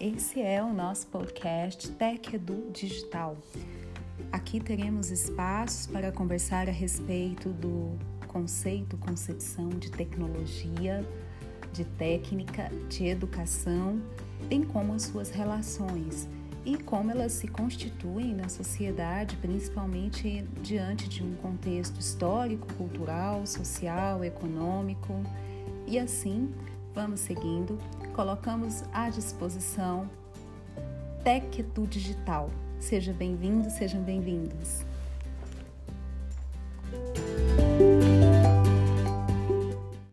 esse é o nosso podcast Tech Edu Digital. Aqui teremos espaços para conversar a respeito do conceito, concepção de tecnologia, de técnica, de educação, bem como as suas relações e como elas se constituem na sociedade, principalmente diante de um contexto histórico, cultural, social, econômico. E assim, vamos seguindo, colocamos à disposição Tech Digital. Seja bem-vindo, sejam bem-vindos.